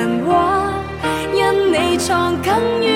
神话，因你藏更。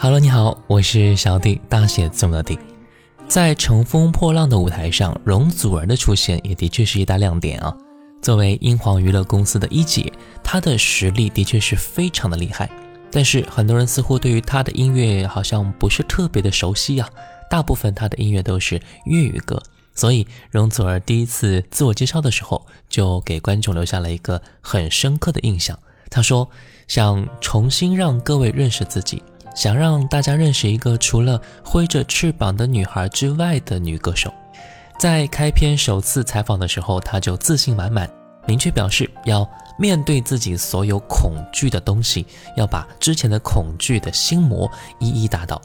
主持。我是小弟，大写字母的弟。在乘风破浪的舞台上，容祖儿的出现也的确是一大亮点啊。作为英皇娱乐公司的一姐，她的实力的确是非常的厉害。但是很多人似乎对于她的音乐好像不是特别的熟悉啊。大部分她的音乐都是粤语歌，所以容祖儿第一次自我介绍的时候，就给观众留下了一个很深刻的印象。她说想重新让各位认识自己。想让大家认识一个除了挥着翅膀的女孩之外的女歌手，在开篇首次采访的时候，她就自信满满，明确表示要面对自己所有恐惧的东西，要把之前的恐惧的心魔一一打倒。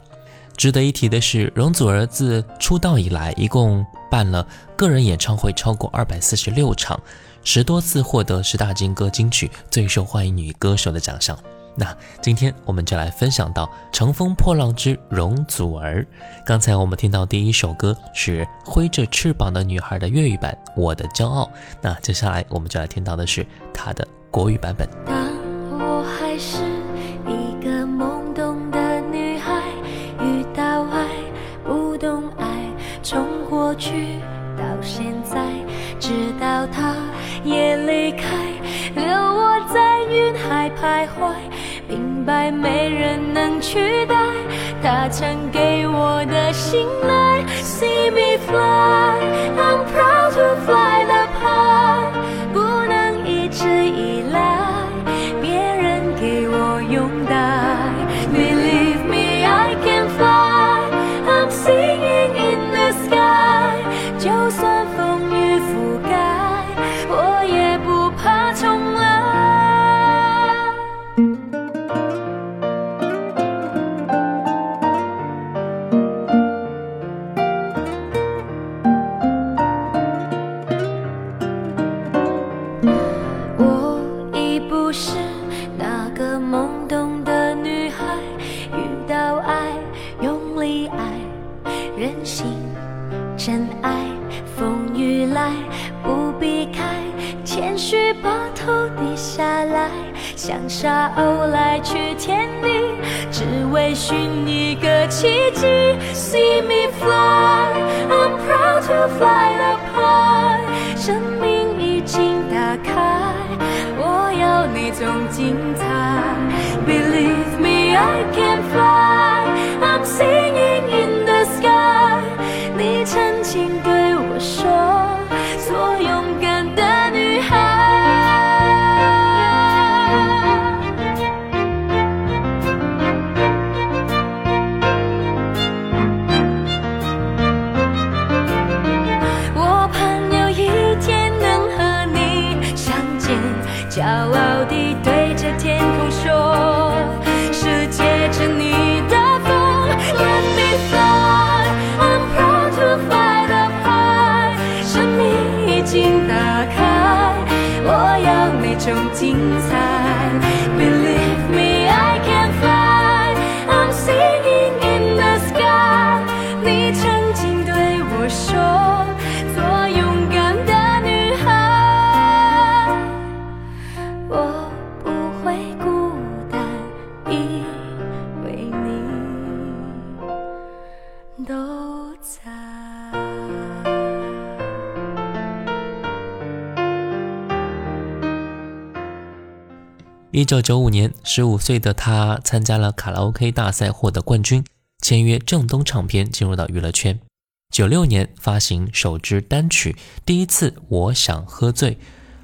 值得一提的是，容祖儿自出道以来，一共办了个人演唱会超过二百四十六场，十多次获得十大金歌金曲最受欢迎女歌手的奖项。那今天我们就来分享到《乘风破浪之容祖儿》。刚才我们听到第一首歌是《挥着翅膀的女孩》的粤语版《我的骄傲》。那接下来我们就来听到的是她的国语版本。当我还是一个懵懂的女孩，遇到爱不懂爱，从过去到现在，直到他也离开，留我在云海徘徊。白没人能取代他曾给我的信赖。See me fly, I'm proud to fly. 一个奇迹。See me fly, I'm proud to fly up high，生命已经打开，我要那种精彩。Believe me, I can fly, I'm singing in the sky。你曾经对 种精彩。一九九五年，十五岁的他参加了卡拉 OK 大赛，获得冠军，签约正东唱片，进入到娱乐圈。九六年发行首支单曲《第一次我想喝醉》，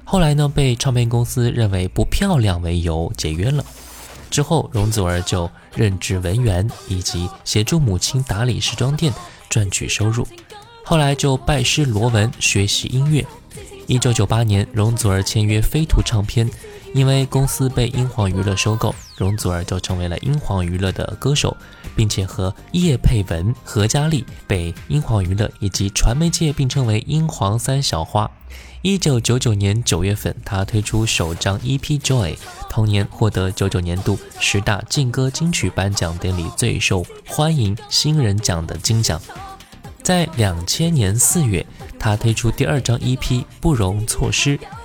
后来呢被唱片公司认为不漂亮为由解约了。之后，容祖儿就任职文员，以及协助母亲打理时装店，赚取收入。后来就拜师罗文学习音乐。一九九八年，容祖儿签约飞图唱片，因为公司被英皇娱乐收购，容祖儿就成为了英皇娱乐的歌手，并且和叶佩文、何嘉丽被英皇娱乐以及传媒界并称为“英皇三小花”。一九九九年九月份，她推出首张 EP《Joy》，同年获得九九年度十大劲歌金曲颁奖典礼最受欢迎新人奖的金奖。在两千年四月，他推出第二张 EP《不容错失》，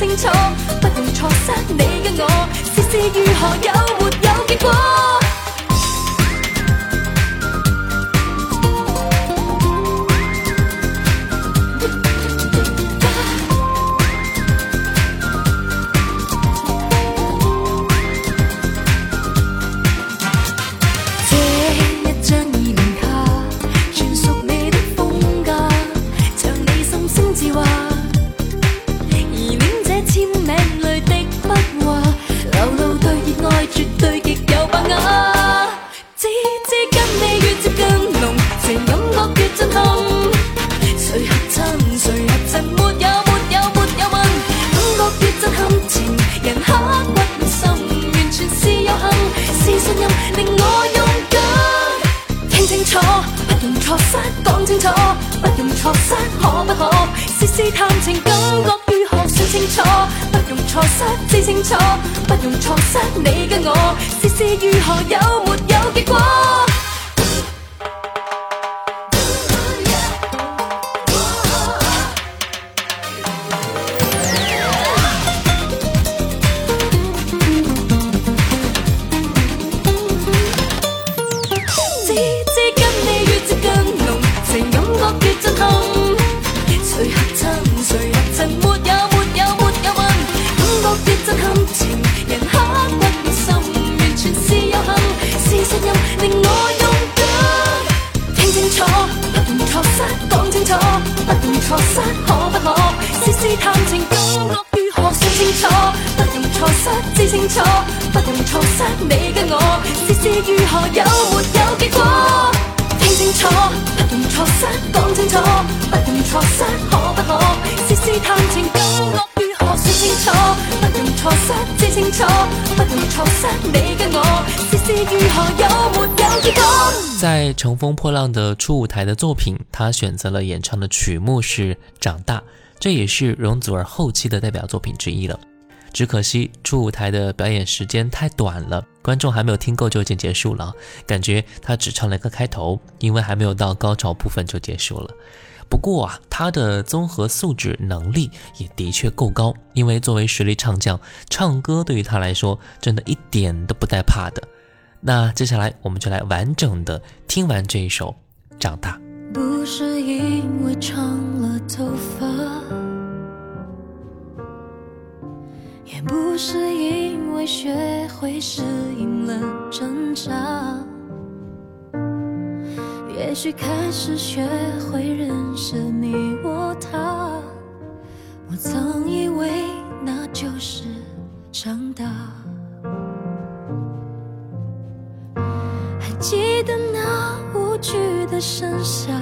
清楚，不容错失，你跟我试试如何有没有结果。不容錯失，你跟我试试如何有没有结果？任令我勇敢。听清楚不用错失讲清楚不用错失可不可？试试探情感觉如何说清楚。不用错失知清楚不用错失你跟我。试试如何有没有结果？听清楚不用错失讲清楚不用错失可不可？试试探情感觉如何说清楚。不用错失知清楚不用错失你在乘风破浪的初舞台的作品，他选择了演唱的曲目是《长大》，这也是容祖儿后期的代表作品之一了。只可惜初舞台的表演时间太短了，观众还没有听够就已经结束了，感觉他只唱了一个开头，因为还没有到高潮部分就结束了。不过啊，他的综合素质能力也的确够高，因为作为实力唱将，唱歌对于他来说真的一点都不带怕的。那接下来我们就来完整的听完这一首《长大》。不是因为长了头发。也不是因为学会适应了挣扎，也许开始学会认识你我他。我曾以为那就是长大，惧的盛夏，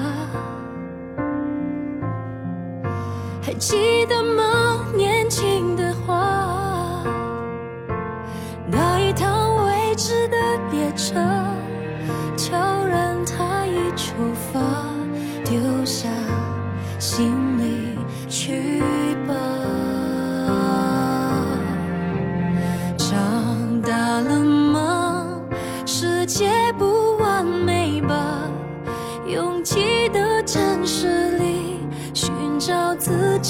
还记得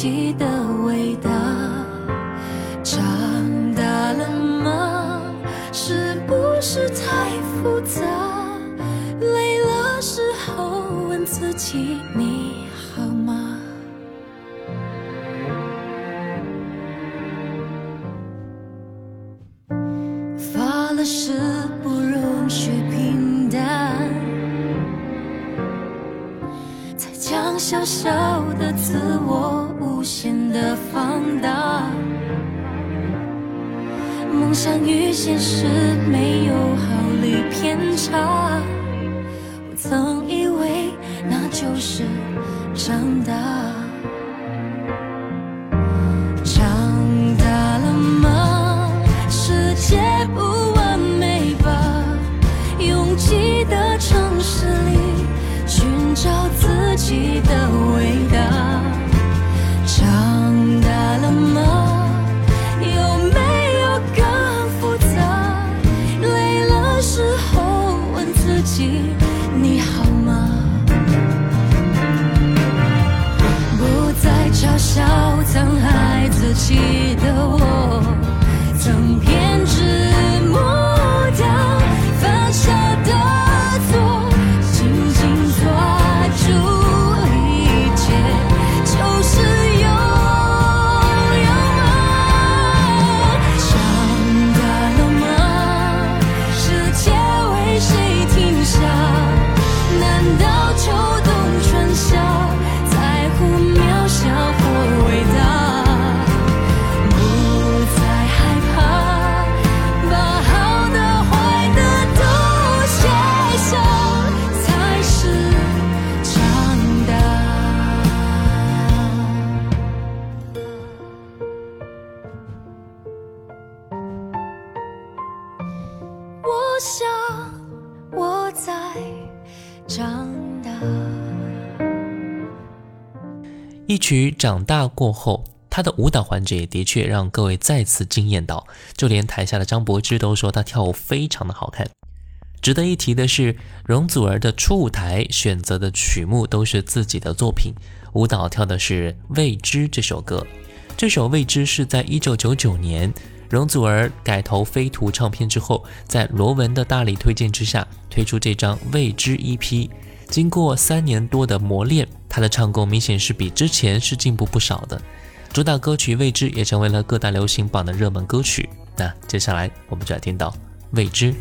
己的伟大。长大了吗？是不是太？复杂，累了时候问自己你好吗？发了誓不容许平淡，才将小小的自我限的放大。梦想与现实没有毫厘偏差，我曾以为那就是长大。曲长大过后，他的舞蹈环节也的确让各位再次惊艳到，就连台下的张柏芝都说他跳舞非常的好看。值得一提的是，容祖儿的初舞台选择的曲目都是自己的作品，舞蹈跳的是《未知》这首歌。这首《未知》是在一九九九年容祖儿改投飞图唱片之后，在罗文的大力推荐之下推出这张《未知》EP。经过三年多的磨练，他的唱功明显是比之前是进步不少的。主打歌曲《未知》也成为了各大流行榜的热门歌曲。那接下来我们就来听到《未知》。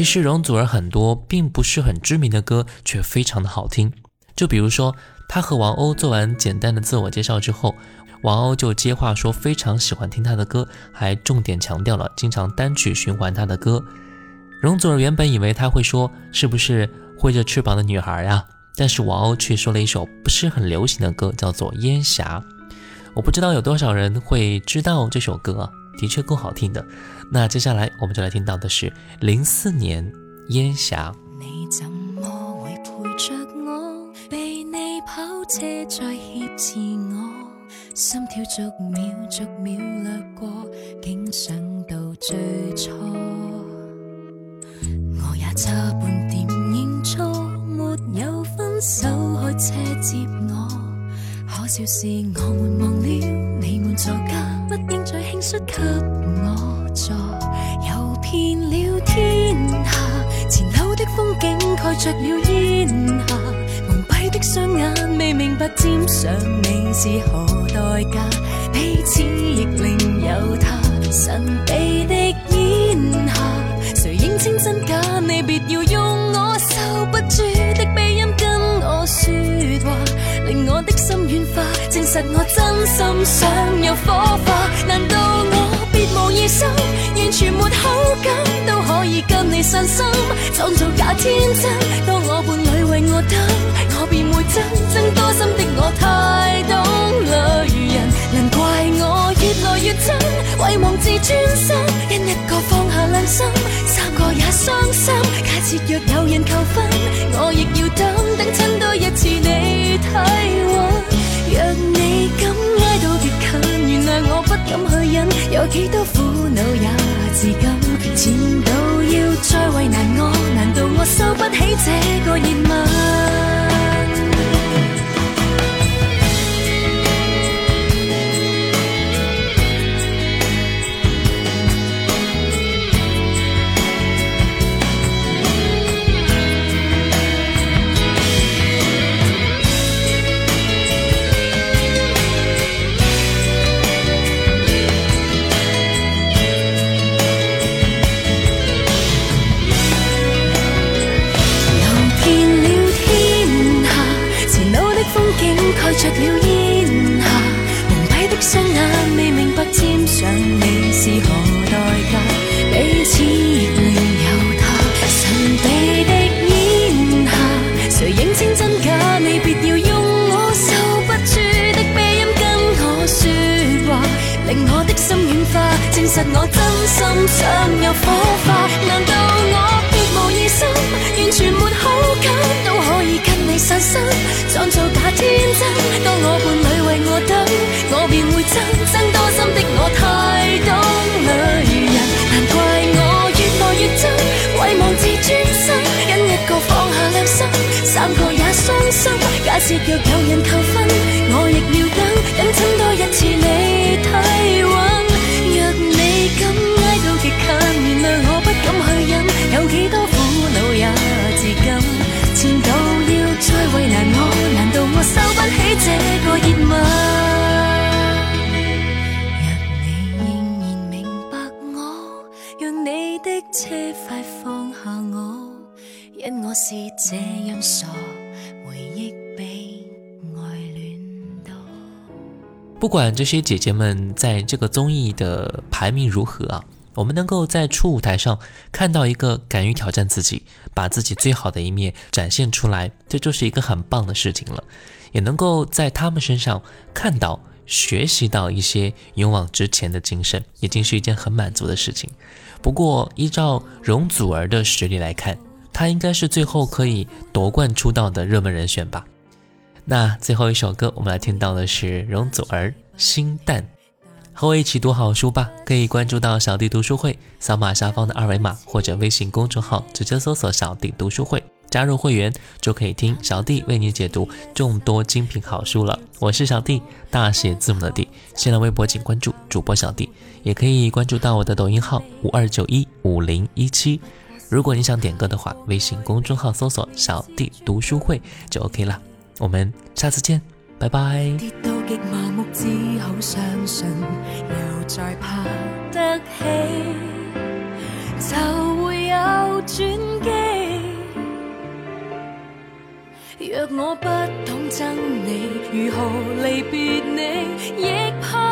其实容祖儿很多并不是很知名的歌，却非常的好听。就比如说，她和王鸥做完简单的自我介绍之后，王鸥就接话说非常喜欢听她的歌，还重点强调了经常单曲循环她的歌。容祖儿原本以为他会说是不是挥着翅膀的女孩呀，但是王鸥却说了一首不是很流行的歌，叫做《烟霞》。我不知道有多少人会知道这首歌，啊的确够好听的。那接下来我们就来听到的是零四年《烟霞》。你怎么会陪着我？被你跑车再挟持我，心跳逐秒逐秒掠过，竟想到最初。我也差半点认错，没有分手开车接我。可笑是我们忘了你们座驾，不应再轻率给我坐。游遍了天下，前路的风景盖着了烟霞。蒙蔽的双眼未明白沾上你是何代价，彼此亦另有他。神秘的烟霞，谁认清真假？你别要用我收不住的鼻音跟我说话，令我的心软化，证实我真心想有火花。难道心，完全没好感，都可以跟你散心，创造假天真？当我伴侣为我等，我便会真真。多心的我太懂女人，难怪我越来越真，遗忘自尊心，因一个放下良心，三个也伤心。假设若有人求婚，我亦要等，等亲多一次你体温。若你敢挨到极近，原谅我不敢去忍，有几多苦自禁。前度要再为难我，难道我收不起这个热吻？假设若有不管这些姐姐们在这个综艺的排名如何啊。我们能够在初舞台上看到一个敢于挑战自己，把自己最好的一面展现出来，这就是一个很棒的事情了。也能够在他们身上看到、学习到一些勇往直前的精神，已经是一件很满足的事情。不过，依照容祖儿的实力来看，她应该是最后可以夺冠出道的热门人选吧。那最后一首歌，我们来听到的是容祖儿《心淡》。和我一起读好书吧，可以关注到小弟读书会，扫码下方的二维码或者微信公众号，直接搜索“小弟读书会”，加入会员就可以听小弟为你解读众多精品好书了。我是小弟，大写字母的弟。新浪微博请关注主播小弟，也可以关注到我的抖音号五二九一五零一七。如果你想点歌的话，微信公众号搜索“小弟读书会”就 OK 了。我们下次见。拜拜。跌到极麻木，只好相信，又再爬得起，就会有。转机。若我不懂憎你，如何离别你，亦怕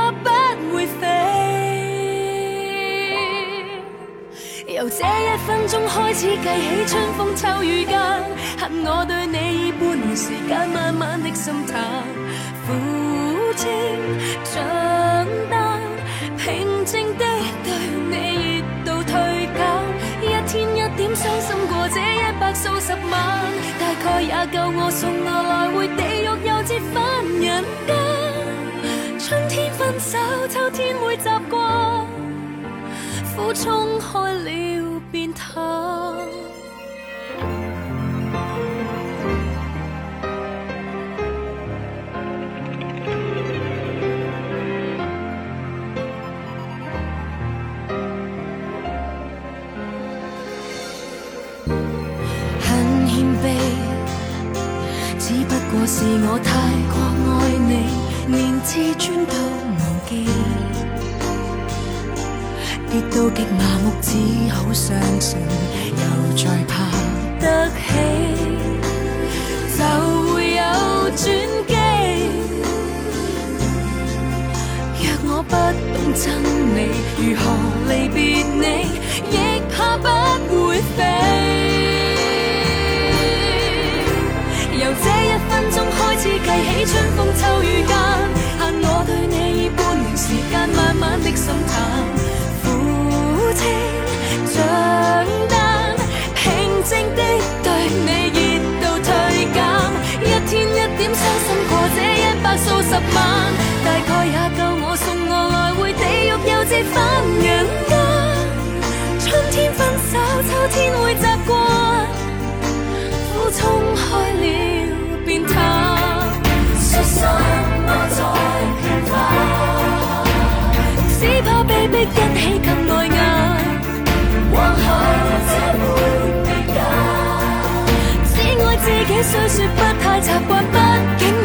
由这一分钟开始计起，春风秋雨间，恨我对你以半年时间，慢慢的心淡，苦清账单，平静的对你热度退减，一天一点伤心过，这一百数十晚，大概也够我送我来回地狱又折返人间。春天分手，秋天会习惯，苦衝開了便淡。很謙卑，只不過是我太過愛你，連自尊都跌到極麻木，只好相信，又再爬得起，就會有轉機。若我不懂憎你，如何離別你，亦怕不會飛。由這一分鐘開始計起，春風秋雨間，限我對你以半年時間，慢慢的心淡，天会习惯苦冲开了便淡说什么再见吧只怕被逼一起更碍眼往后这半边天只爱自己虽说不太习惯毕竟